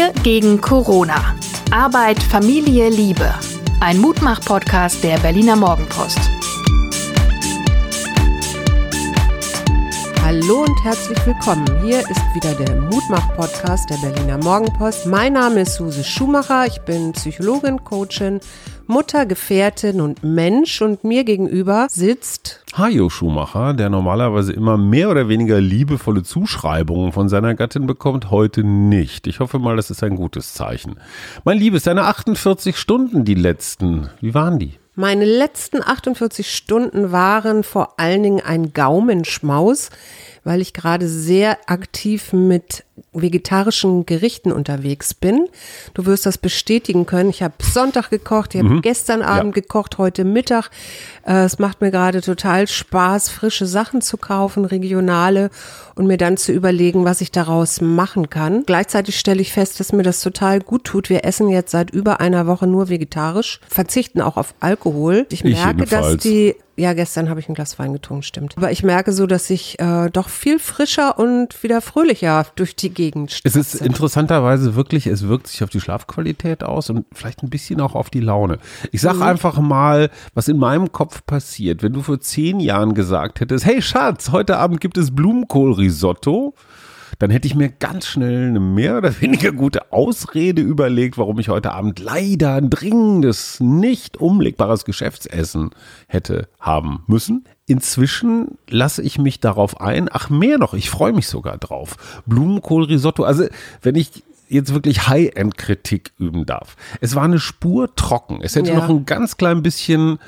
Wir gegen Corona. Arbeit, Familie, Liebe. Ein Mutmach-Podcast der Berliner Morgenpost. Hallo und herzlich willkommen. Hier ist wieder der Mutmach-Podcast der Berliner Morgenpost. Mein Name ist Suse Schumacher. Ich bin Psychologin, Coachin, Mutter, Gefährtin und Mensch. Und mir gegenüber sitzt Hajo Schumacher, der normalerweise immer mehr oder weniger liebevolle Zuschreibungen von seiner Gattin bekommt, heute nicht. Ich hoffe mal, das ist ein gutes Zeichen. Mein Liebes, deine 48 Stunden, die letzten, wie waren die? Meine letzten 48 Stunden waren vor allen Dingen ein Gaumenschmaus, weil ich gerade sehr aktiv mit vegetarischen Gerichten unterwegs bin. Du wirst das bestätigen können. Ich habe Sonntag gekocht, ich habe mhm. gestern Abend ja. gekocht, heute Mittag. Äh, es macht mir gerade total Spaß, frische Sachen zu kaufen, regionale und mir dann zu überlegen, was ich daraus machen kann. Gleichzeitig stelle ich fest, dass mir das total gut tut. Wir essen jetzt seit über einer Woche nur vegetarisch, verzichten auch auf Alkohol. Ich merke, ich dass die ja, gestern habe ich ein Glas Wein getrunken, stimmt. Aber ich merke so, dass ich äh, doch viel frischer und wieder fröhlicher durch die Gegend stratze. Es ist interessanterweise wirklich, es wirkt sich auf die Schlafqualität aus und vielleicht ein bisschen auch auf die Laune. Ich sage mhm. einfach mal, was in meinem Kopf passiert, wenn du vor zehn Jahren gesagt hättest, hey Schatz, heute Abend gibt es Blumenkohlrisotto dann hätte ich mir ganz schnell eine mehr oder weniger gute Ausrede überlegt, warum ich heute Abend leider ein dringendes, nicht umlegbares Geschäftsessen hätte haben müssen. Inzwischen lasse ich mich darauf ein. Ach, mehr noch, ich freue mich sogar drauf. Blumenkohlrisotto. Also, wenn ich jetzt wirklich High-End-Kritik üben darf. Es war eine Spur trocken. Es hätte ja. noch ein ganz klein bisschen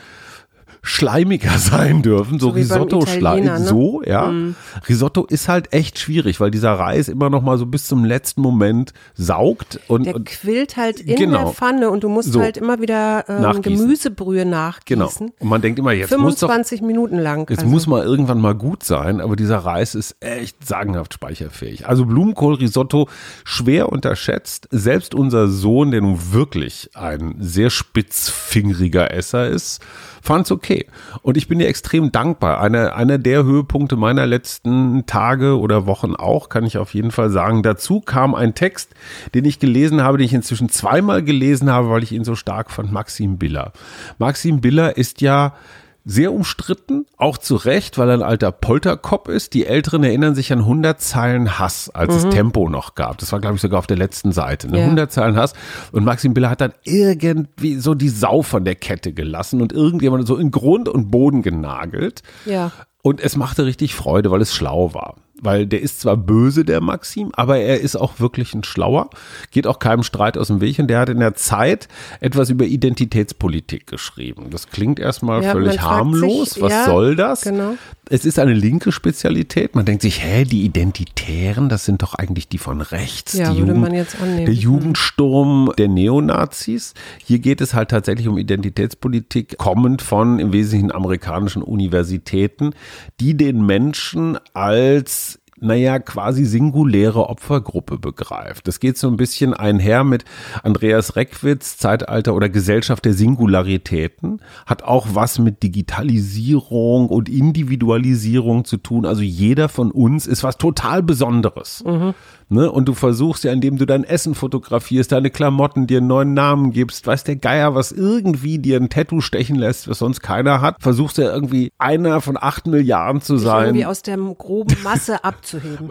schleimiger sein dürfen, so, so Risotto schleim, ne? so, ja. Mm. Risotto ist halt echt schwierig, weil dieser Reis immer noch mal so bis zum letzten Moment saugt und der quillt halt in genau. der Pfanne und du musst so. halt immer wieder ähm, Gemüsebrühe nachgießen. Genau. Und man denkt immer jetzt 25 muss doch, Minuten lang. Jetzt also. muss mal irgendwann mal gut sein, aber dieser Reis ist echt sagenhaft speicherfähig. Also Blumenkohlrisotto schwer unterschätzt. Selbst unser Sohn, der nun wirklich ein sehr spitzfingeriger Esser ist, fand's okay. Und ich bin dir extrem dankbar. Einer, einer der Höhepunkte meiner letzten Tage oder Wochen auch, kann ich auf jeden Fall sagen. Dazu kam ein Text, den ich gelesen habe, den ich inzwischen zweimal gelesen habe, weil ich ihn so stark fand, Maxim Biller. Maxim Biller ist ja sehr umstritten, auch zu Recht, weil er ein alter Polterkopf ist. Die Älteren erinnern sich an 100 Zeilen Hass, als mhm. es Tempo noch gab. Das war, glaube ich, sogar auf der letzten Seite. Ne? Ja. 100 Zeilen Hass. Und Maxim Biller hat dann irgendwie so die Sau von der Kette gelassen und irgendjemand so in Grund und Boden genagelt. Ja. Und es machte richtig Freude, weil es schlau war weil der ist zwar böse, der Maxim, aber er ist auch wirklich ein Schlauer, geht auch keinem Streit aus dem Weg und der hat in der Zeit etwas über Identitätspolitik geschrieben. Das klingt erstmal ja, völlig harmlos. Sich, Was ja, soll das? Genau. Es ist eine linke Spezialität. Man denkt sich, hä, die Identitären, das sind doch eigentlich die von rechts. Ja, die Jugend, man jetzt annehmen. Der Jugendsturm der Neonazis. Hier geht es halt tatsächlich um Identitätspolitik, kommend von im Wesentlichen amerikanischen Universitäten, die den Menschen als naja, quasi singuläre Opfergruppe begreift. Das geht so ein bisschen einher mit Andreas Reckwitz, Zeitalter oder Gesellschaft der Singularitäten, hat auch was mit Digitalisierung und Individualisierung zu tun. Also jeder von uns ist was total Besonderes. Mhm. Ne? Und du versuchst ja, indem du dein Essen fotografierst, deine Klamotten, dir einen neuen Namen gibst, weiß der Geier, was irgendwie dir ein Tattoo stechen lässt, was sonst keiner hat, versuchst ja irgendwie einer von acht Milliarden zu sein. Irgendwie aus der groben Masse abzuheben.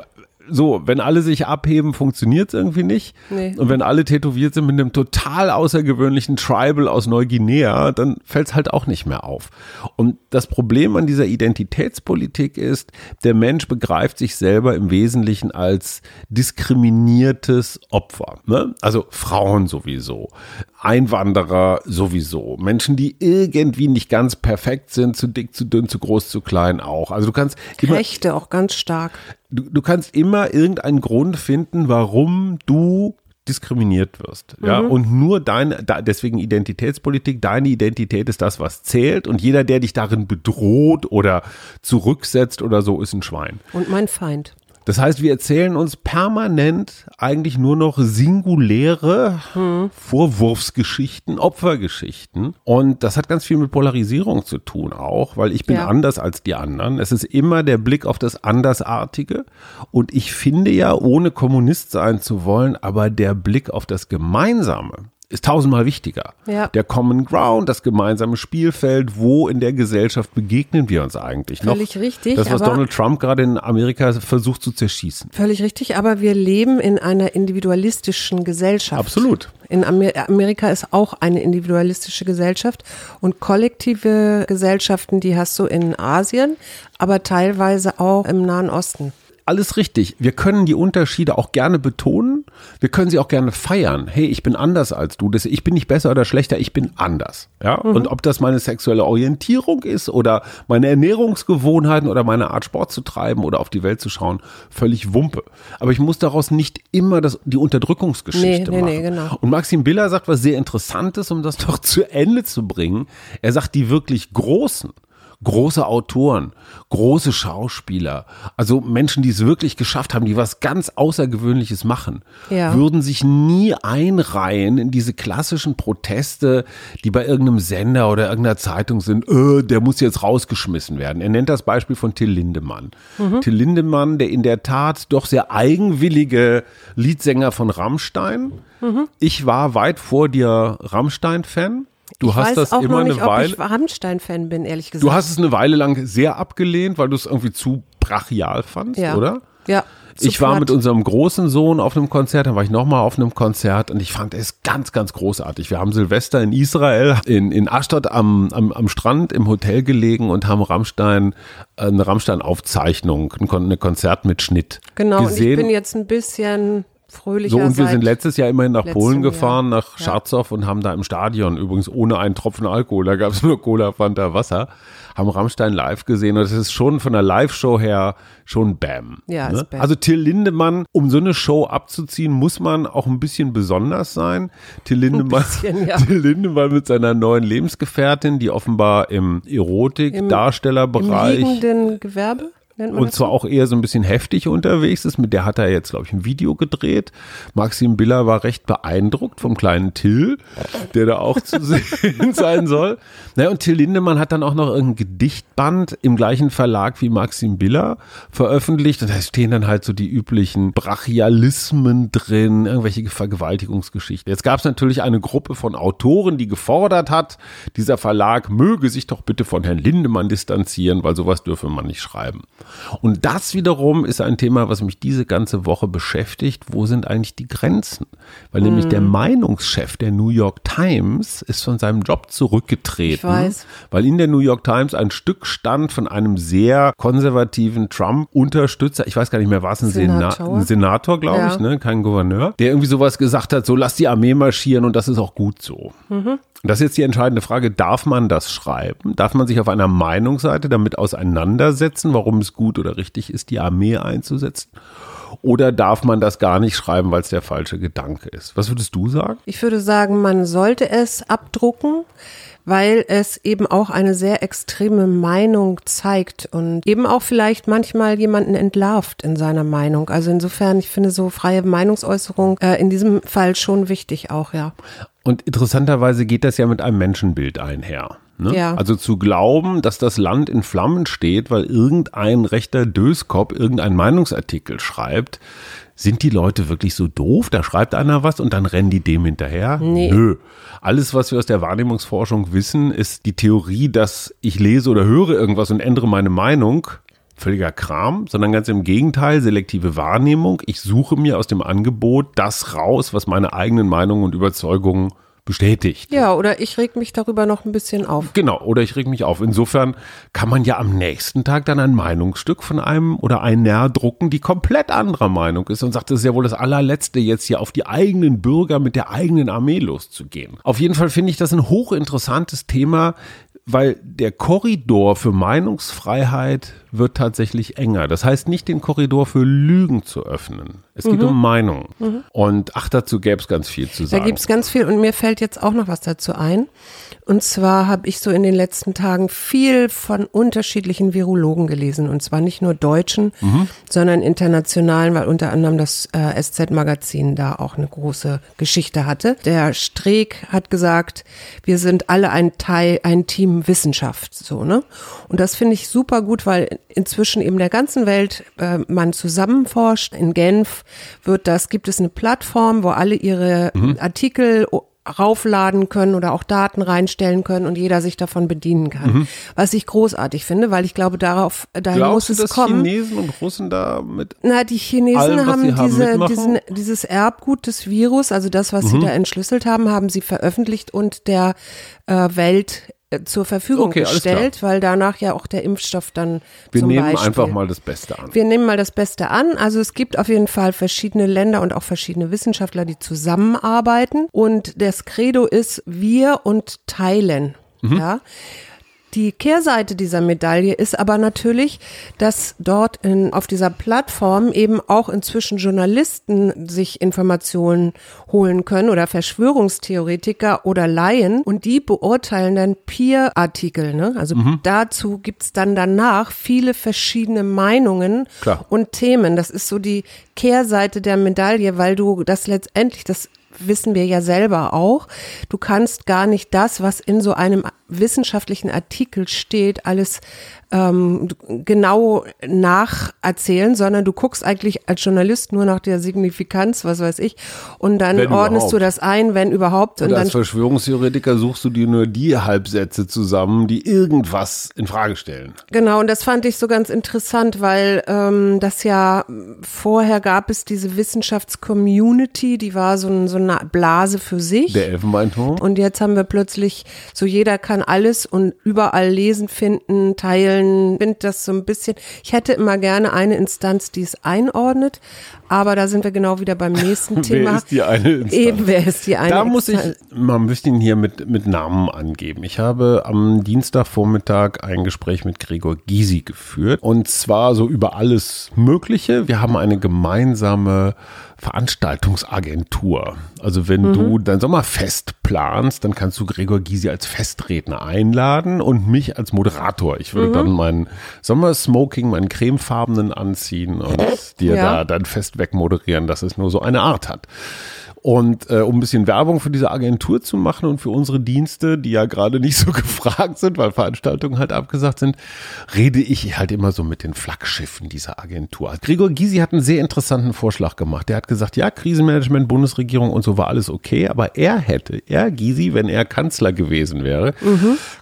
So, wenn alle sich abheben, funktioniert es irgendwie nicht. Nee. Und wenn alle tätowiert sind mit einem total außergewöhnlichen Tribal aus Neuguinea, dann fällt es halt auch nicht mehr auf. Und das Problem an dieser Identitätspolitik ist, der Mensch begreift sich selber im Wesentlichen als diskriminiertes Opfer. Ne? Also Frauen sowieso, Einwanderer sowieso, Menschen, die irgendwie nicht ganz perfekt sind, zu dick, zu dünn, zu groß, zu klein auch. Also du kannst Rechte auch ganz stark. Du, du kannst immer irgendeinen Grund finden, warum du diskriminiert wirst. Ja, mhm. und nur dein, deswegen Identitätspolitik, deine Identität ist das, was zählt und jeder, der dich darin bedroht oder zurücksetzt oder so, ist ein Schwein. Und mein Feind. Das heißt, wir erzählen uns permanent eigentlich nur noch singuläre Vorwurfsgeschichten, Opfergeschichten. Und das hat ganz viel mit Polarisierung zu tun auch, weil ich bin Ja. anders als die anderen. Es ist immer der Blick auf das Andersartige. Und ich finde ja, ohne Kommunist sein zu wollen, aber der Blick auf das Gemeinsame ist tausendmal wichtiger. Ja. Der Common Ground, das gemeinsame Spielfeld, wo in der Gesellschaft begegnen wir uns eigentlich noch? Völlig richtig, Das, was Donald Trump gerade in Amerika versucht zu zerschießen. Völlig richtig, aber wir leben in einer individualistischen Gesellschaft. Absolut. In Amer Amerika ist auch eine individualistische Gesellschaft und kollektive Gesellschaften, die hast du in Asien, aber teilweise auch im Nahen Osten. Alles richtig. Wir können die Unterschiede auch gerne betonen. Wir können sie auch gerne feiern. Hey, ich bin anders als du. Das, ich bin nicht besser oder schlechter. Ich bin anders. Ja. Und ob das meine sexuelle Orientierung ist oder meine Ernährungsgewohnheiten oder meine Art Sport zu treiben oder auf die Welt zu schauen, völlig Wumpe. Aber ich muss daraus nicht immer das, die Unterdrückungsgeschichte Nee, nee, machen. nee, genau. Und Maxim Biller sagt was sehr Interessantes, um das doch zu Ende zu bringen. Er sagt, die wirklich Großen, große Autoren, große Schauspieler, also Menschen, die es wirklich geschafft haben, die was ganz Außergewöhnliches machen, Ja. würden sich nie einreihen in diese klassischen Proteste, die bei irgendeinem Sender oder irgendeiner Zeitung sind, äh, der muss jetzt rausgeschmissen werden. Er nennt das Beispiel von Till Lindemann. Mhm. Till Lindemann, der in der Tat doch sehr eigenwillige Leadsänger von Rammstein. Mhm. Ich war weit vor dir Rammstein-Fan. Du ich hast weiß das immer nicht, eine Weile. ich Rammstein-Fan bin, ehrlich gesagt. Du hast es eine Weile lang sehr abgelehnt, weil du es irgendwie zu brachial fandst, ja. oder? Ja. Ich war mit unserem großen Sohn auf einem Konzert, dann war ich nochmal auf einem Konzert und ich fand es ganz, ganz großartig. Wir haben Silvester in Israel, in, in Ashdod am, am, am Strand im Hotel gelegen und haben Rammstein, äh, eine Rammstein-Aufzeichnung, ein Konzert mit Schnitt Genau, und ich gesehen. bin jetzt ein bisschen fröhlicher. So, und wir sind letztes Jahr immerhin nach Polen Jahr. gefahren, nach Ja. Scharzow und haben da im Stadion, übrigens ohne einen Tropfen Alkohol, da gab es nur Cola, Fanta, Wasser, haben Rammstein live gesehen und es ist schon von der Live-Show her schon Bam. Ja, ne? Bam. Also Till Lindemann, um so eine Show abzuziehen, muss man auch ein bisschen besonders sein. Till Lindemann, bisschen, ja. Till Lindemann mit seiner neuen Lebensgefährtin, die offenbar im Im Erotik-Darstellerbereich liegenden Gewerbe nennt man und zwar so? auch eher so ein bisschen heftig unterwegs ist. Mit der hat er jetzt, glaube ich, ein Video gedreht. Maxim Biller war recht beeindruckt vom kleinen Till, der da auch zu sehen sein soll. Naja, und Till Lindemann hat dann auch noch irgendein Gedichtband im gleichen Verlag wie Maxim Biller veröffentlicht. Und da stehen dann halt so die üblichen Brachialismen drin, irgendwelche Vergewaltigungsgeschichten. Jetzt gab es natürlich eine Gruppe von Autoren, die gefordert hat, dieser Verlag möge sich doch bitte von Herrn Lindemann distanzieren, weil sowas dürfe man nicht schreiben. Und das wiederum ist ein Thema, was mich diese ganze Woche beschäftigt. Wo sind eigentlich die Grenzen? Weil nämlich der Meinungschef der New York Times ist von seinem Job zurückgetreten. Ich weiß. Weil in der New York Times ein Stück stand von einem sehr konservativen Trump-Unterstützer. Ich weiß gar nicht mehr, war es ein Senator, ein Senator glaube Ja. ich, ne? kein Gouverneur, der irgendwie sowas gesagt hat, so lass die Armee marschieren und das ist auch gut so. Und das ist jetzt die entscheidende Frage, darf man das schreiben? Darf man sich auf einer Meinungsseite damit auseinandersetzen, warum es gut oder richtig ist, die Armee einzusetzen? Oder darf man das gar nicht schreiben, weil es der falsche Gedanke ist? Was würdest du sagen? Ich würde sagen, man sollte es abdrucken, weil es eben auch eine sehr extreme Meinung zeigt und eben auch vielleicht manchmal jemanden entlarvt in seiner Meinung. Also insofern, ich finde so freie Meinungsäußerung äh, in diesem Fall schon wichtig auch, ja. Und interessanterweise geht das ja mit einem Menschenbild einher. Ne? Ja. Also zu glauben, dass das Land in Flammen steht, weil irgendein rechter Döskop irgendeinen Meinungsartikel schreibt, sind die Leute wirklich so doof? Da schreibt einer was und dann rennen die dem hinterher? Nee. Nö. Alles, was wir aus der Wahrnehmungsforschung wissen, ist die Theorie, dass ich lese oder höre irgendwas und ändere meine Meinung. Völliger Kram, sondern ganz im Gegenteil, selektive Wahrnehmung. Ich suche mir aus dem Angebot das raus, was meine eigenen Meinungen und Überzeugungen bestätigt. Ja, oder ich reg mich darüber noch ein bisschen auf. Genau, oder ich reg mich auf. Insofern kann man ja am nächsten Tag dann ein Meinungsstück von einem oder einer drucken, die komplett anderer Meinung ist und sagt, das ist ja wohl das allerletzte, jetzt hier auf die eigenen Bürger mit der eigenen Armee loszugehen. Auf jeden Fall finde ich das ein hochinteressantes Thema, weil der Korridor für Meinungsfreiheit wird tatsächlich enger. Das heißt nicht den Korridor für Lügen zu öffnen. Es geht um Meinungen. Und ach, dazu gäbe es ganz viel zu Da sagen. gibt es ganz viel und mir fällt jetzt auch noch was dazu ein. Und zwar habe ich so in den letzten Tagen viel von unterschiedlichen Virologen gelesen. Und zwar nicht nur deutschen, sondern internationalen, weil unter anderem das äh, SZ-Magazin da auch eine große Geschichte hatte. Der Streeck hat gesagt, wir sind alle ein Teil, ein Team Wissenschaft. So, ne? Und das finde ich super gut, weil inzwischen eben der ganzen Welt äh, man zusammenforscht. In Genf wird das, gibt es eine Plattform, wo alle ihre Artikel o- raufladen können oder auch Daten reinstellen können und jeder sich davon bedienen kann. Was ich großartig finde, weil ich glaube, darauf, dahin Glaubst muss es dass kommen. Chinesen und Russen da mit Na, die Chinesen allem, haben, sie haben, diese, diesen, dieses Erbgut des Virus, also das, was sie Mhm. da entschlüsselt haben, haben sie veröffentlicht und der äh, Welt zur Verfügung Okay, gestellt, weil danach ja auch der Impfstoff dann Wir zum nehmen Beispiel einfach mal das Beste an. wir nehmen mal das Beste an. Also es gibt auf jeden Fall verschiedene Länder und auch verschiedene Wissenschaftler, die zusammenarbeiten. Und das Credo ist wir und teilen. Ja. Die Kehrseite dieser Medaille ist aber natürlich, dass dort in, auf dieser Plattform eben auch inzwischen Journalisten sich Informationen holen können oder Verschwörungstheoretiker oder Laien und die beurteilen dann Peer-Artikel. Ne? Also dazu gibt's dann danach viele verschiedene Meinungen Klar. und Themen. Das ist so die Kehrseite der Medaille, weil du das letztendlich, das wissen wir ja selber auch, du kannst gar nicht das, was in so einem wissenschaftlichen Artikel steht, alles ähm, genau nacherzählen, sondern du guckst eigentlich als Journalist nur nach der Signifikanz, was weiß ich, und dann Wenn ordnest überhaupt. du das ein, wenn überhaupt. Und Und als Verschwörungstheoretiker suchst du dir nur die Halbsätze zusammen, die irgendwas in Frage stellen. Genau, und das fand ich so ganz interessant, weil ähm, das ja vorher gab es diese Wissenschaftscommunity, die war so, ein, so eine Blase für sich. Der Elfenbeinturm. Und jetzt haben wir plötzlich, so jeder kann alles und überall lesen, finden, teilen. Ich finde das so ein bisschen, ich hätte immer gerne eine Instanz, die es einordnet, aber da sind wir genau wieder beim nächsten Thema. Wer ist die eine Instanz? Eben, wer ist die eine Da muss ich Instanz? mal ein bisschen hier mit, mit Namen angeben. Ich habe am Dienstagvormittag ein Gespräch mit Gregor Gysi geführt und zwar so über alles Mögliche. Wir haben eine gemeinsame Veranstaltungsagentur. Also wenn Mhm. du dein Sommerfest planst, dann kannst du Gregor Gysi als Festredner einladen und mich als Moderator. Ich Mhm. würde dann meinen Sommersmoking, meinen cremefarbenen anziehen und dir Ja. da dann fest wegmoderieren, dass es nur so eine Art hat. Und äh, um ein bisschen Werbung für diese Agentur zu machen und für unsere Dienste, die ja gerade nicht so gefragt sind, weil Veranstaltungen halt abgesagt sind, rede ich halt immer so mit den Flaggschiffen dieser Agentur. Gregor Gysi hat einen sehr interessanten Vorschlag gemacht. Der hat gesagt, ja, Krisenmanagement, Bundesregierung und so war alles okay, aber er hätte, er Gysi, wenn er Kanzler gewesen wäre,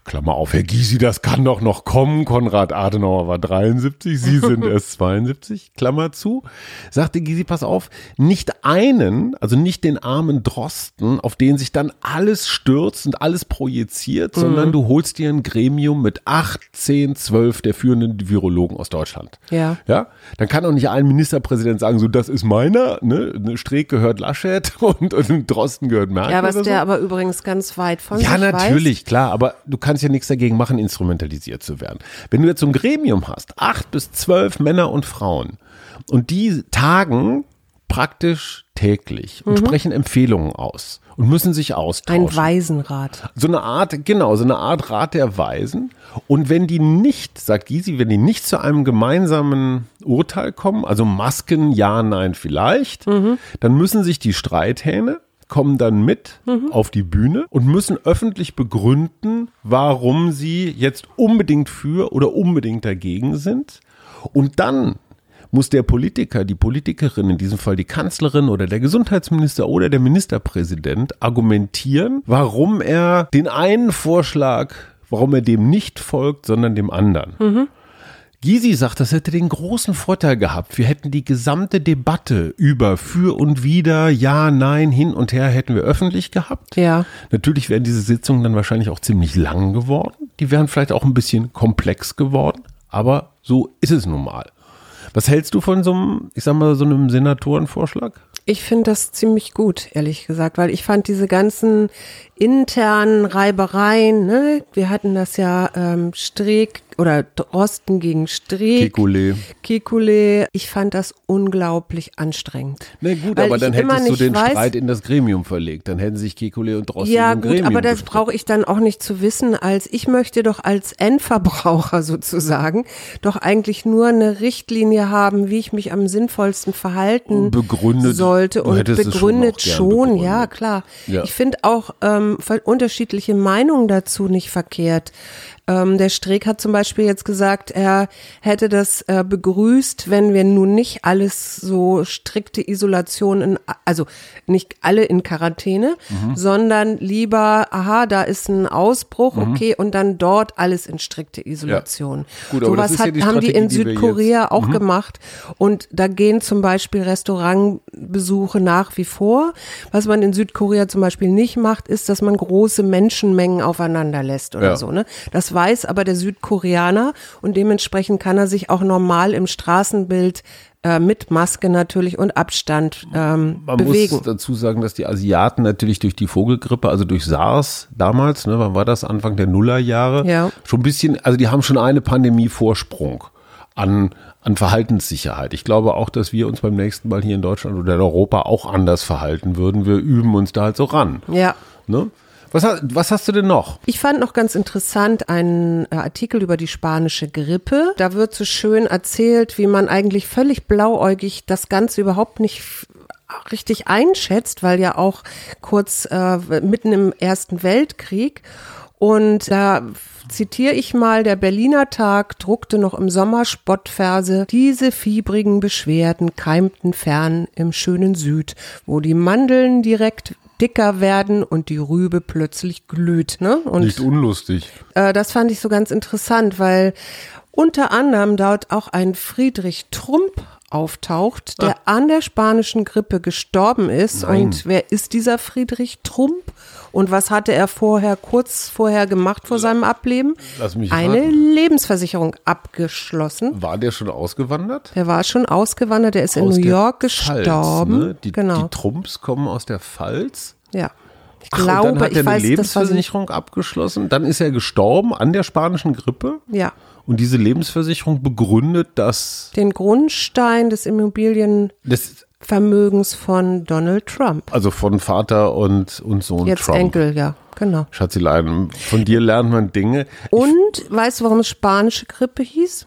Klammer auf, Herr Gysi, das kann doch noch kommen. Konrad Adenauer war 73, Sie sind erst 72, Klammer zu. Sagte Gysi, pass auf, nicht einen, also nicht den armen Drosten, auf den sich dann alles stürzt und alles projiziert, sondern du holst dir ein Gremium mit 8, 10, 12 der führenden Virologen aus Deutschland. Ja. Ja, dann kann auch nicht ein Ministerpräsident sagen, so das ist meiner, ne, ne Streeck gehört Laschet und, und Drosten gehört Merkel. Ja, was oder so. der aber übrigens ganz weit von Ja, sich weiß. natürlich, klar, aber du kannst ja nichts dagegen machen, instrumentalisiert zu werden. Wenn du jetzt so ein Gremium hast, acht bis zwölf Männer und Frauen, und die tagen praktisch täglich und sprechen Empfehlungen aus und müssen sich austauschen. Mhm. Ein Waisenrat. So eine Art, genau, so eine Art Rat der Weisen. Und wenn die nicht, sagt Gysi, wenn die nicht zu einem gemeinsamen Urteil kommen, also Masken, ja, nein, vielleicht, dann müssen sich die Streithähne kommen dann mit auf die Bühne und müssen öffentlich begründen, warum sie jetzt unbedingt für oder unbedingt dagegen sind. Und dann muss der Politiker, die Politikerin, in diesem Fall die Kanzlerin oder der Gesundheitsminister oder der Ministerpräsident argumentieren, warum er den einen Vorschlag, warum er dem nicht folgt, sondern dem anderen. Gysi sagt, das hätte den großen Vorteil gehabt. Wir hätten die gesamte Debatte über für und wider, ja, nein, hin und her hätten wir öffentlich gehabt. Ja. Natürlich wären diese Sitzungen dann wahrscheinlich auch ziemlich lang geworden. Die wären vielleicht auch ein bisschen komplex geworden. Aber so ist es nun mal. Was hältst du von so einem, ich sag mal, so einem Senatorenvorschlag? Ich finde das ziemlich gut, ehrlich gesagt, weil ich fand diese ganzen internen Reibereien, ne? wir hatten das ja ähm, Streeck oder Drosten gegen Streeck. Kekulé. Kekulé. Ich fand das unglaublich anstrengend. Na gut, aber dann hättest du den weiß- Streit in das Gremium verlegt. Dann hätten sich Kekulé und Drosten Ja, im gut, Gremium aber das brauche ich dann auch nicht zu wissen, als ich möchte doch als Endverbraucher sozusagen doch eigentlich nur eine Richtlinie haben, wie ich mich am sinnvollsten verhalten Begründet. sollte und es schon begründet schon, begründet. ja klar. Ja. Ich finde auch ähm, unterschiedliche Meinungen dazu nicht verkehrt. Ähm, der Streeck hat zum Beispiel jetzt gesagt, er hätte das äh, begrüßt, wenn wir nun nicht alles so strikte Isolation, in, also nicht alle in Quarantäne, Mhm. sondern lieber, aha, da ist ein Ausbruch, Mhm. okay, und dann dort alles in strikte Isolation. Gut, aber das Sowas ja hat, die haben die in die Südkorea auch gemacht. Und da gehen zum Beispiel Restaurantbesuche nach wie vor. Was man in Südkorea zum Beispiel nicht macht, ist, dass man große Menschenmengen aufeinander lässt oder Ja. so. Ne? Das weiß aber der Südkoreaner und dementsprechend kann er sich auch normal im Straßenbild äh, mit Maske natürlich und Abstand ähm, Man bewegen. muss dazu sagen, dass die Asiaten natürlich durch die Vogelgrippe, also durch SARS damals, ne, wann war das, Anfang der Nullerjahre, Ja. schon ein bisschen, also die haben schon eine Pandemie-Vorsprung an, an Verhaltenssicherheit. Ich glaube auch, dass wir uns beim nächsten Mal hier in Deutschland oder in Europa auch anders verhalten würden. Wir üben uns da halt so ran. Ja. Ne? Was, was hast du denn noch? Ich fand noch ganz interessant einen äh, Artikel über die spanische Grippe. Da wird so schön erzählt, wie man eigentlich völlig blauäugig das Ganze überhaupt nicht richtig einschätzt, weil ja auch kurz äh, mitten im Ersten Weltkrieg. Und da zitiere ich mal, der Berliner Tag druckte noch im Sommer Spottverse, diese fiebrigen Beschwerden keimten fern im schönen Süd, wo die Mandeln direkt dicker werden und die Rübe plötzlich glüht. Ne? Und Nicht unlustig. äh, das fand ich so ganz interessant, weil unter anderem dort auch ein Friedrich Trump auftaucht, der an der spanischen Grippe gestorben ist. Nein. Und wer ist dieser Friedrich Trump? Und was hatte er vorher, kurz vorher gemacht vor seinem Ableben? Lass mich Eine raten. Lebensversicherung abgeschlossen. War der schon ausgewandert? Der war schon ausgewandert, der ist in Aus New der York Pfalz, gestorben. ne? die, genau. die Trumps kommen aus der Pfalz. ja. Ich Ach, glaube, dann hat ich er eine weiß, das Lebensversicherung abgeschlossen. Dann ist er gestorben an der spanischen Grippe. ja. Und diese Lebensversicherung begründet, dass Den Grundstein des Immobilienvermögens das, von Donald Trump. also von Vater und, und Sohn Jetzt Trump. Enkel, ja, genau. Schatzilein, von dir lernt man Dinge. Und weißt du, warum es spanische Grippe hieß?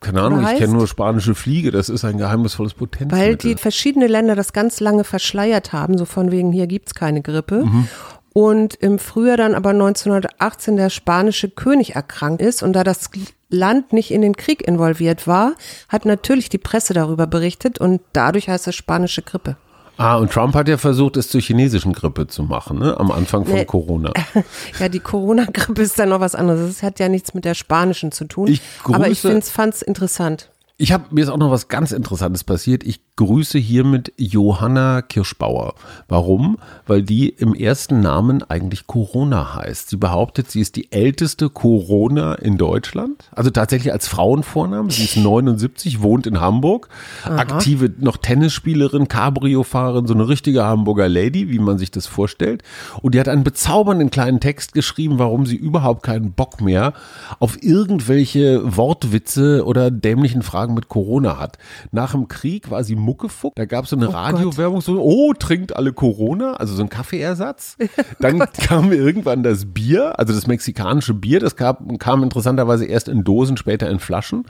Keine Ahnung, Oder ich kenne heißt- nur spanische Fliege. Das ist ein geheimnisvolles Potenzmittel. Weil die verschiedene Länder das ganz lange verschleiert haben, so von wegen, hier gibt's keine Grippe. Mhm. Und im Frühjahr dann aber 1918 der spanische König erkrankt ist und da das Land nicht in den Krieg involviert war, hat natürlich die Presse darüber berichtet und dadurch heißt es spanische Grippe. Ah, und Trump hat ja versucht, es zur chinesischen Grippe zu machen, ne? am Anfang von Nee. Corona. Ja, die Corona-Grippe ist dann noch was anderes. Es hat ja nichts mit der spanischen zu tun. Ich aber ich grüße- fand es interessant. Ich habe mir ist auch noch was ganz Interessantes passiert. Ich grüße hiermit Johanna Kirschbauer. Warum? Weil die im ersten Namen eigentlich Corona heißt. Sie behauptet, sie ist die älteste Corona in Deutschland. Also tatsächlich als Frauenvorname. Sie ist 79, wohnt in Hamburg. Aktive noch Tennisspielerin, Cabrio-Fahrerin, so eine richtige Hamburger Lady, wie man sich das vorstellt. Und die hat einen bezaubernden kleinen Text geschrieben, warum sie überhaupt keinen Bock mehr auf irgendwelche Wortwitze oder dämlichen Fragen mit Corona hat. Nach dem Krieg war sie Muckefuck. Da gab es so eine Radiowerbung, so, oh, trinkt alle Corona, also so ein Kaffeeersatz. Dann kam irgendwann das Bier, also das mexikanische Bier, das gab, kam interessanterweise erst in Dosen, später in Flaschen.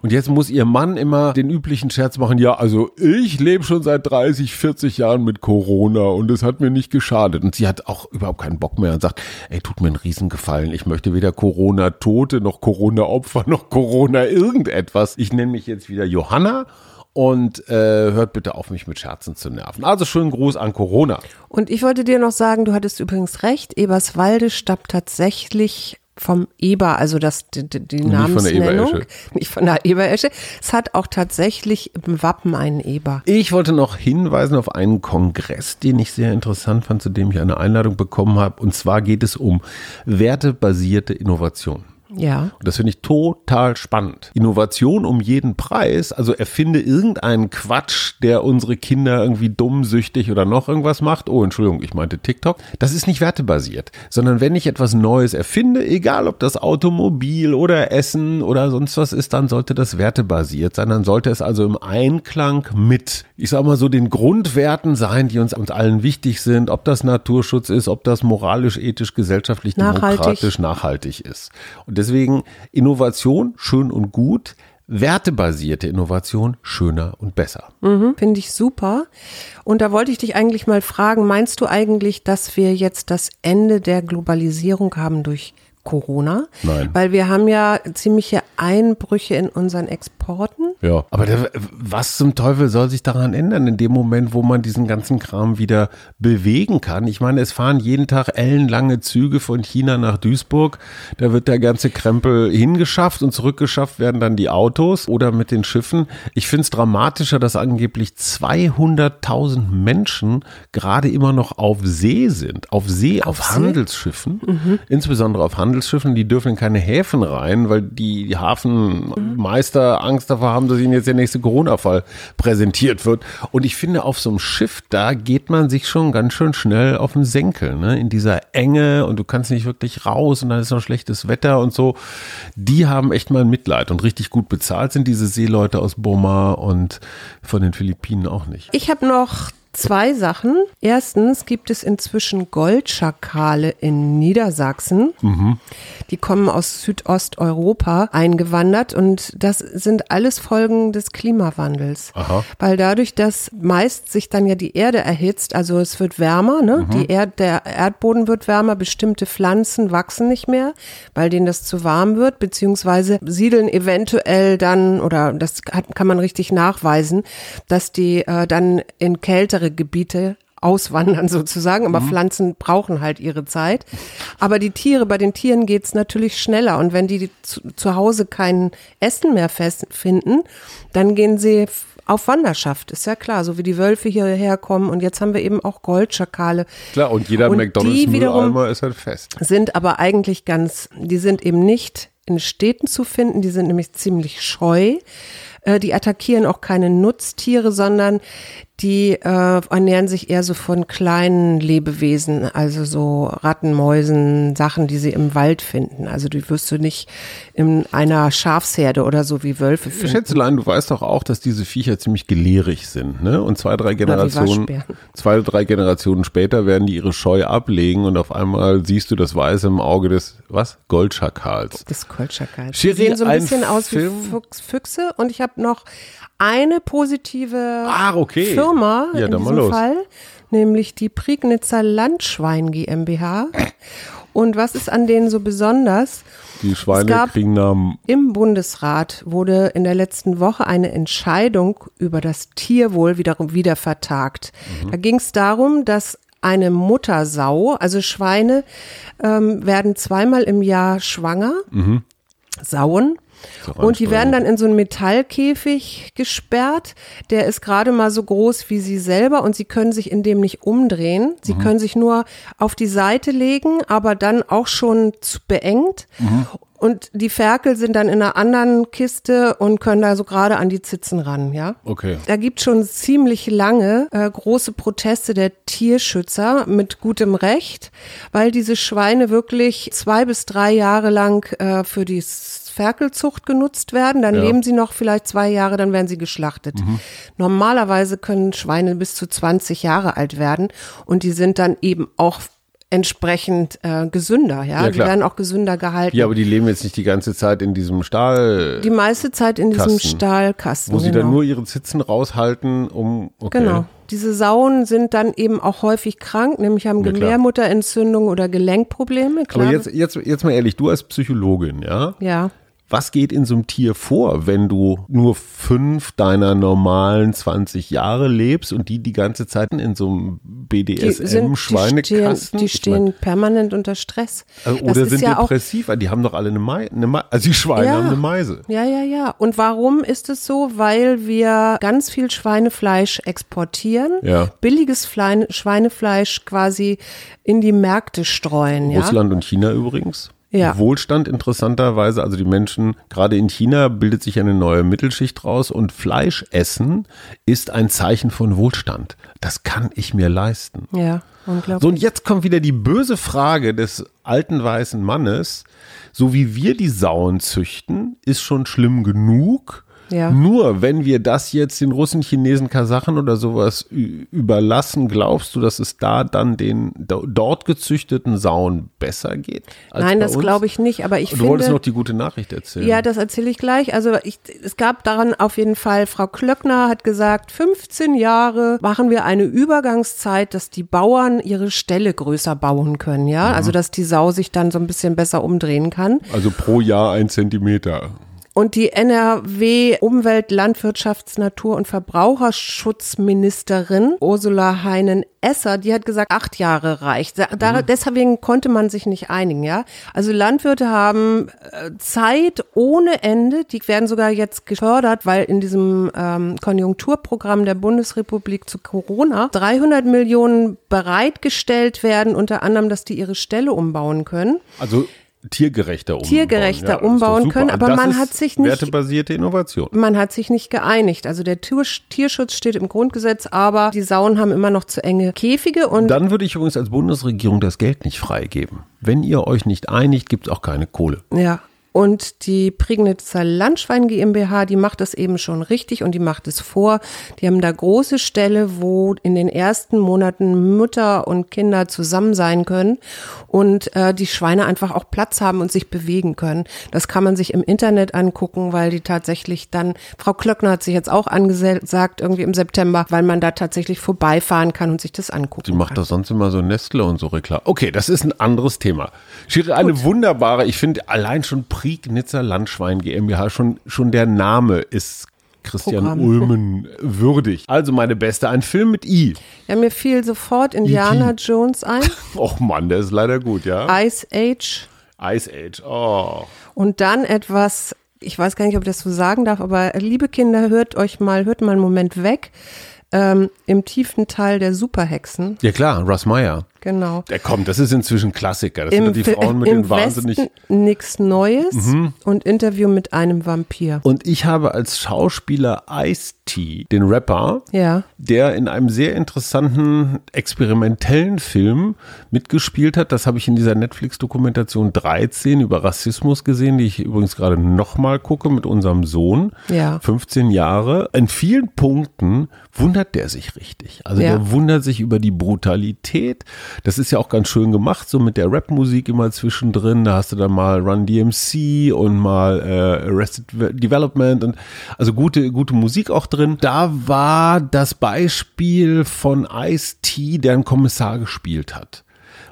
Und jetzt muss ihr Mann immer den üblichen Scherz machen, ja, also ich lebe schon seit 30, 40 Jahren mit Corona und es hat mir nicht geschadet. Und sie hat auch überhaupt keinen Bock mehr und sagt, ey, tut mir einen Riesengefallen. Ich möchte weder Corona-Tote, noch Corona-Opfer, noch Corona irgendetwas. Ich nenne mich jetzt wieder Johanna und äh, hört bitte auf, mich mit Scherzen zu nerven. Also schönen Gruß an Corona. Und ich wollte dir noch sagen, du hattest übrigens recht, Eberswalde stammt tatsächlich vom Eber, also das die, die Namensnennung, nicht von der Eberesche. Es hat auch tatsächlich im Wappen einen Eber. Ich wollte noch hinweisen auf einen Kongress, den ich sehr interessant fand, zu dem ich eine Einladung bekommen habe. Und zwar geht es um wertebasierte Innovation. Ja. Und das finde ich total spannend. Innovation um jeden Preis, also erfinde irgendeinen Quatsch, der unsere Kinder irgendwie dummsüchtig oder noch irgendwas macht. Oh, Entschuldigung, ich meinte TikTok. Das ist nicht wertebasiert, sondern wenn ich etwas Neues erfinde, egal ob das Automobil oder Essen oder sonst was ist, dann sollte das wertebasiert sein. Dann sollte es also im Einklang mit, ich sag mal so, den Grundwerten sein, die uns, uns allen wichtig sind, ob das Naturschutz ist, ob das moralisch, ethisch, gesellschaftlich, Nachhaltig. demokratisch, nachhaltig ist. Und deswegen Innovation schön und gut, wertebasierte Innovation schöner und besser. Mhm, Finde ich super. Und da wollte ich dich eigentlich mal fragen, meinst du eigentlich, dass wir jetzt das Ende der Globalisierung haben durch Corona? Nein. Weil wir haben ja ziemliche Einbrüche in unseren Exporten. Ja, aber der, was zum Teufel soll sich daran ändern in dem Moment, wo man diesen ganzen Kram wieder bewegen kann? Ich meine, es fahren jeden Tag ellenlange Züge von China nach Duisburg. Da wird der ganze Krempel hingeschafft und zurückgeschafft werden dann die Autos oder mit den Schiffen. Ich finde es dramatischer, dass angeblich 200.000 Menschen gerade immer noch auf See sind. Auf See, auf, See? Handelsschiffen. Insbesondere auf Handelsschiffen. Die dürfen in keine Häfen rein, weil die Hafenmeister Angst davor haben, dass ihnen jetzt der nächste Corona-Fall präsentiert wird. Und ich finde, auf so einem Schiff, da geht man sich schon ganz schön schnell auf den Senkel, ne? In dieser Enge und du kannst nicht wirklich raus und dann ist noch schlechtes Wetter und so. Die haben echt mal Mitleid und richtig gut bezahlt sind diese Seeleute aus Burma und von den Philippinen auch nicht. Ich habe noch zwei Sachen. Erstens gibt es inzwischen Goldschakale in Niedersachsen. Die kommen aus Südosteuropa eingewandert und das sind alles Folgen des Klimawandels. Aha. Weil dadurch, dass meist sich dann ja die Erde erhitzt, also es wird wärmer, ne? Die Erd, der Erdboden wird wärmer, bestimmte Pflanzen wachsen nicht mehr, weil denen das zu warm wird, beziehungsweise siedeln eventuell dann, oder das hat, kann man richtig nachweisen, dass die äh, dann in kältere Gebiete auswandern sozusagen, aber Pflanzen brauchen halt ihre Zeit. Aber die Tiere, bei den Tieren geht's natürlich schneller und wenn die zu, zu Hause kein Essen mehr fest finden, dann gehen sie auf Wanderschaft, ist ja klar, so wie die Wölfe hierher kommen und jetzt haben wir eben auch Goldschakale. Klar, und jeder Und McDonalds die wiederum- Mülleimer ist halt fest. Sind aber eigentlich ganz, die sind eben nicht in Städten zu finden, die sind nämlich ziemlich scheu. Äh, Die attackieren auch keine Nutztiere, sondern die äh, ernähren sich eher so von kleinen Lebewesen, also so Ratten, Mäusen, Sachen, die sie im Wald finden. Also die wirst du nicht in einer Schafsherde oder so wie Wölfe finden. Schätzelein, du weißt doch auch, dass diese Viecher ziemlich gelehrig sind, ne? Und zwei, drei Generationen, zwei, drei Generationen später werden die ihre Scheu ablegen und auf einmal siehst du das Weiße im Auge des, was? Goldschakals. Das Goldschakal. Die Shiri, sehen so ein bisschen aus wie Film- Fuchs, Füchse und ich habe noch eine positive Ah, okay. Firma Ja, in diesem. Fall, nämlich die Prignitzer Landschwein GmbH. Und was ist an denen so besonders? Die Schweine gab- kriegen Namen. Im Bundesrat wurde in der letzten Woche eine Entscheidung über das Tierwohl wiederum wieder vertagt. Mhm. Da ging es darum, dass eine Muttersau, also Schweine ähm, werden zweimal im Jahr schwanger, Sauen. Und die werden dann in so einen Metallkäfig gesperrt. Der ist gerade mal so groß wie sie selber und sie können sich in dem nicht umdrehen. Sie können sich nur auf die Seite legen, aber dann auch schon zu beengt. Und die Ferkel sind dann in einer anderen Kiste und können da so gerade an die Zitzen ran, ja. Okay. Da gibt schon ziemlich lange äh, große Proteste der Tierschützer mit gutem Recht, weil diese Schweine wirklich zwei bis drei Jahre lang äh, für die Ferkelzucht genutzt werden. Dann Ja. leben sie noch vielleicht zwei Jahre, dann werden sie geschlachtet. Normalerweise können Schweine bis zu 20 Jahre alt werden und die sind dann eben auch entsprechend äh, gesünder, ja. Ja, die werden auch gesünder gehalten. Ja, aber die leben jetzt nicht die ganze Zeit in diesem Stahl, die meiste Zeit in diesem Kasten. Stahlkasten. wo sie genau. dann nur ihre Zitzen raushalten, um. Okay. Genau. Diese Sauen sind dann eben auch häufig krank, nämlich haben Ja. Gebärmutterentzündung oder Gelenkprobleme. Klar. Aber jetzt, jetzt, jetzt mal ehrlich, du als Psychologin, ja? ja. Was geht in so einem Tier vor, wenn du nur fünf deiner normalen 20 Jahre lebst und die die ganze Zeit in so einem Die, sind, die stehen, BDSM-Schweinekasten? die stehen permanent unter Stress. Also, oder sind ja auch, depressiv, weil die haben doch alle eine Meise. Me also die Schweine Ja. haben eine Meise. Ja, ja, ja. Und warum ist es so? Weil wir ganz viel Schweinefleisch exportieren, Ja. billiges Flein, Schweinefleisch quasi in die Märkte streuen. Ja? Russland und China übrigens. Ja. Wohlstand interessanterweise, also die Menschen, gerade in China bildet sich eine neue Mittelschicht raus und Fleisch essen ist ein Zeichen von Wohlstand. Das kann ich mir leisten. Ja, unglaublich. So, und jetzt kommt wieder die böse Frage des alten weißen Mannes. So wie wir die Sauen züchten, ist schon schlimm genug. Ja. Nur wenn wir das jetzt den Russen, Chinesen, Kasachen oder sowas überlassen, glaubst du, dass es da dann den do- dort gezüchteten Sauen besser geht? Nein, das glaube ich nicht, aber ich Du wolltest finde. noch die gute Nachricht erzählen. Ja, das erzähle ich gleich. Also ich, es gab daran auf jeden Fall, Frau Klöckner hat gesagt, 15 Jahre machen wir eine Übergangszeit, dass die Bauern ihre Ställe größer bauen können, ja. Mhm. Also dass die Sau sich dann so ein bisschen besser umdrehen kann. also pro Jahr ein Zentimeter. Und die NRW Umwelt-, Landwirtschafts-, Natur- und Verbraucherschutzministerin Ursula Heinen-Esser, die hat gesagt, acht Jahre reicht. Da, da, Deswegen konnte man sich nicht einigen, ja. Also Landwirte haben äh, Zeit ohne Ende. Die werden sogar jetzt gefördert, weil in diesem ähm, Konjunkturprogramm der Bundesrepublik zu Corona 300 Millionen bereitgestellt werden, unter anderem, dass die ihre Ställe umbauen können. Also tiergerechter umbauen. Tiergerechter doch umbauen können, aber man hat sich nicht- Wertebasierte Innovation. Man hat sich nicht geeinigt. Also der Tier- Tierschutz steht im Grundgesetz, aber die Sauen haben immer noch zu enge Käfige und Dann würde ich übrigens als Bundesregierung das Geld nicht freigeben. Wenn ihr euch nicht einigt, gibt es auch keine Kohle. ja. Und die Prignitzer Landschwein GmbH, die macht das eben schon richtig und die macht es vor. Die haben da große Ställe, wo in den ersten Monaten Mütter und Kinder zusammen sein können und äh, die Schweine einfach auch Platz haben und sich bewegen können. Das kann man sich im Internet angucken, weil die tatsächlich dann, Frau Klöckner hat sich jetzt auch angesagt, irgendwie im September, weil man da tatsächlich vorbeifahren kann und sich das angucken Die macht kann. doch sonst immer so Nestle und so Reklam. Okay, das ist ein anderes Thema. Schiri, eine wunderbare, ich finde allein schon Prignitzer Landschwein GmbH, schon, schon der Name ist Christian Programm. Ulmen würdig. Also meine Beste, ein Film mit I. Ja, mir fiel sofort Indiana E.T.. Jones ein, Och Mann, der ist leider gut, ja? Ice Age. Ice Age, oh. Und dann etwas, ich weiß gar nicht, ob ich das so sagen darf, aber liebe Kinder, hört euch mal, hört mal einen Moment weg. Ähm, Im tiefen Teil der Superhexen, Ja klar, Russ Meyer. Genau. Der kommt, das ist inzwischen Klassiker. Das sind Im, doch die Frauen mit den wahnsinnig... Westen nichts Neues und Interview mit einem Vampir. Und ich habe als Schauspieler Ice-T, den Rapper, Ja. der in einem sehr interessanten experimentellen Film mitgespielt hat. Das habe ich in dieser Netflix-Dokumentation 13 über Rassismus gesehen, die ich übrigens gerade nochmal gucke mit unserem Sohn. Ja. 15 Jahre. In vielen Punkten wundert der sich richtig. Also Ja. der wundert sich über die Brutalität. Das ist ja auch ganz schön gemacht, so mit der Rapmusik immer zwischendrin. Da hast du dann mal Run DMC und mal äh, Arrested Development und also gute, gute Musik auch drin. Da war das Beispiel von Ice-T, der einen Kommissar gespielt hat.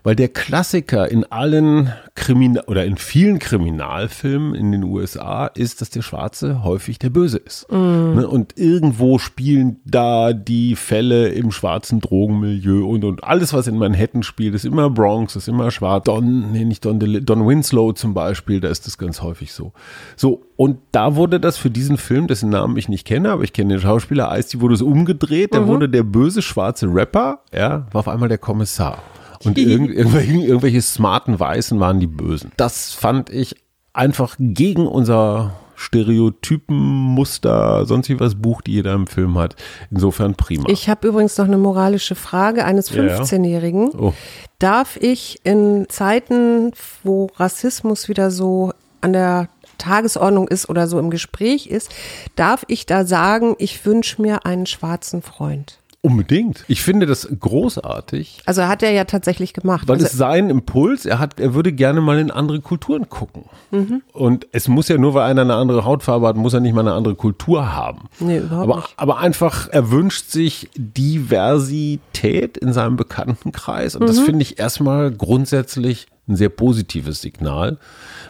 Weil der Klassiker in allen Kriminal oder in vielen Kriminalfilmen in den USA ist, dass der Schwarze häufig der Böse ist. Ne? Und irgendwo spielen da die Fälle im schwarzen Drogenmilieu und, und alles, was in Manhattan spielt, ist immer Bronx, ist immer schwarz. Don, nee, nicht Don, DeLi- Don Winslow zum Beispiel, da ist das ganz häufig so. So, und da wurde das für diesen Film, dessen Namen ich nicht kenne, aber ich kenne den Schauspieler Ice, die wurde es umgedreht, da wurde der böse schwarze Rapper, ja, war auf einmal der Kommissar. Und irgend, irgendwelche, smarten Weißen waren die Bösen. Das fand ich einfach gegen unser Stereotypenmuster, sonst wie was Buch, die jeder im Film hat. Insofern prima. Ich habe übrigens noch eine moralische Frage eines Ja. 15-Jährigen. Oh. Darf ich in Zeiten, wo Rassismus wieder so an der Tagesordnung ist oder so im Gespräch ist, darf ich da sagen, ich wünsche mir einen schwarzen Freund? Unbedingt. Ich finde das großartig, Also hat er ja tatsächlich gemacht. weil also, es sein Impuls, er hat, er würde gerne mal in andere Kulturen gucken. Mhm. Und es muss ja nur, weil einer eine andere Hautfarbe hat, muss er nicht mal eine andere Kultur haben. Nee, überhaupt aber, nicht. aber einfach, er wünscht sich Diversität in seinem Bekanntenkreis. Und das Mhm. finde ich erstmal grundsätzlich ein sehr positives Signal.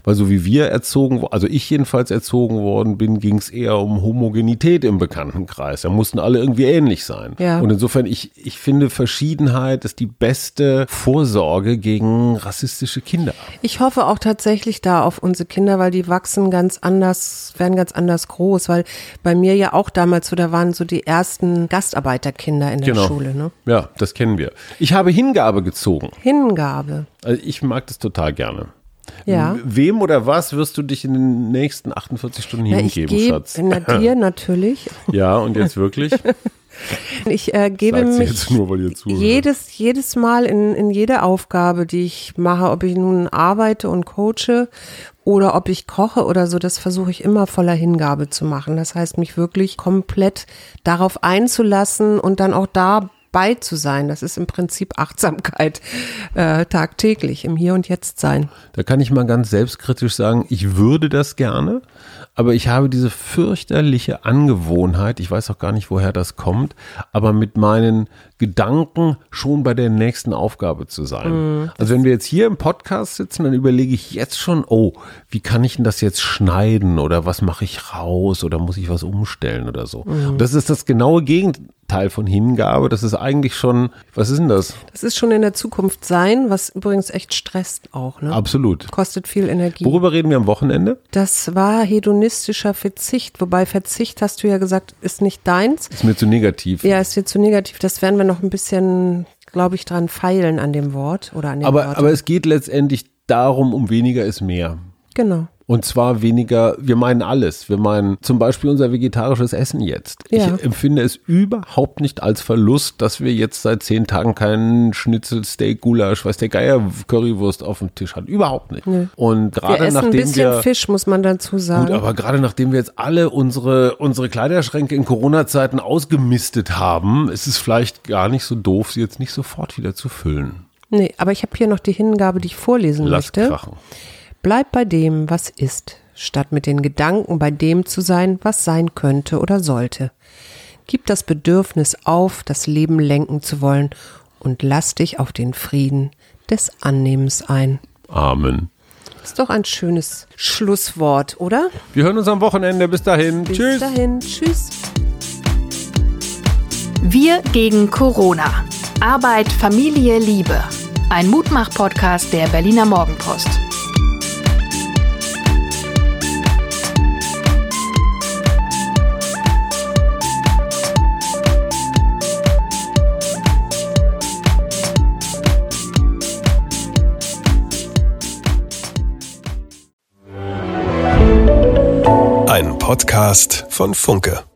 Weil so wie wir erzogen, also ich jedenfalls erzogen worden bin, ging es eher um Homogenität im Bekanntenkreis. Da mussten alle irgendwie ähnlich sein. Ja. Und insofern, ich, ich finde, Verschiedenheit ist die beste Vorsorge gegen rassistische Kinder. ich hoffe auch tatsächlich da auf unsere Kinder, weil die wachsen ganz anders, werden ganz anders groß, weil bei mir ja auch damals so, da waren so die ersten Gastarbeiterkinder in der Genau. Schule, ne? Ja, das kennen wir. Ich habe Hingabe gezogen. Hingabe. Also ich mag das total gerne. Ja. Wem oder was wirst du dich in den nächsten 48 Stunden Ja, ich hingeben, gebe Schatz? na, dir natürlich. Ja, und jetzt wirklich? Ich äh, gebe mich jetzt nur, weil ihr zuhört. jedes, jedes Mal in, in jede Aufgabe, die ich mache, ob ich nun arbeite und coache oder ob ich koche oder so, das versuche ich immer voller Hingabe zu machen. Das heißt, mich wirklich komplett darauf einzulassen und dann auch dabei zu sein. Das ist im Prinzip Achtsamkeit äh, tagtäglich, im Hier und Jetzt sein. Da kann ich mal ganz selbstkritisch sagen, ich würde das gerne, aber ich habe diese fürchterliche Angewohnheit, ich weiß auch gar nicht, woher das kommt, aber mit meinen Gedanken schon bei der nächsten Aufgabe zu sein. Also wenn wir jetzt hier im Podcast sitzen, dann überlege ich jetzt schon, oh, wie kann ich denn das jetzt schneiden oder was mache ich raus oder muss ich was umstellen oder so. Und das ist das genaue Gegenteil von Hingabe. Das ist eigentlich schon, was ist denn das? Das ist schon in der Zukunft sein, was übrigens echt stresst auch. Ne? Absolut. Kostet viel Energie. Worüber reden wir am Wochenende? Das war hedonistischer Verzicht, wobei Verzicht, hast du ja gesagt, ist nicht deins. Ist mir zu negativ. Ja, ist dir zu negativ. Das werden wir noch ein bisschen, glaube ich, dran feilen an dem Wort oder an dem Aber, Wort. aber es geht letztendlich darum, um weniger ist mehr. genau. Und zwar weniger, wir meinen alles. Wir meinen zum Beispiel unser vegetarisches Essen jetzt. Ja. Ich empfinde es überhaupt nicht als Verlust, dass wir jetzt seit zehn Tagen keinen Schnitzel, Steak, Gulasch, weiß der Geier, Currywurst auf dem Tisch hatten. Überhaupt nicht. Und Wir gerade essen ein nachdem bisschen wir Fisch, muss man dazu sagen. Gut, aber gerade nachdem wir jetzt alle unsere, unsere Kleiderschränke in Corona-Zeiten ausgemistet haben, ist es vielleicht gar nicht so doof, sie jetzt nicht sofort wieder zu füllen. nee, aber ich habe hier noch die Hingabe, die ich vorlesen Lass möchte. krachen. Bleib bei dem, was ist, statt mit den Gedanken bei dem zu sein, was sein könnte oder sollte. Gib das Bedürfnis auf, das Leben lenken zu wollen und lass dich auf den Frieden des Annehmens ein. Amen. Ist doch ein schönes Schlusswort, oder? Wir hören uns am Wochenende. Bis dahin. Bis Tschüss. dahin. Tschüss. Wir gegen Corona. Arbeit, Familie, Liebe. Ein Mutmach-Podcast der Berliner Morgenpost. Podcast von Funke.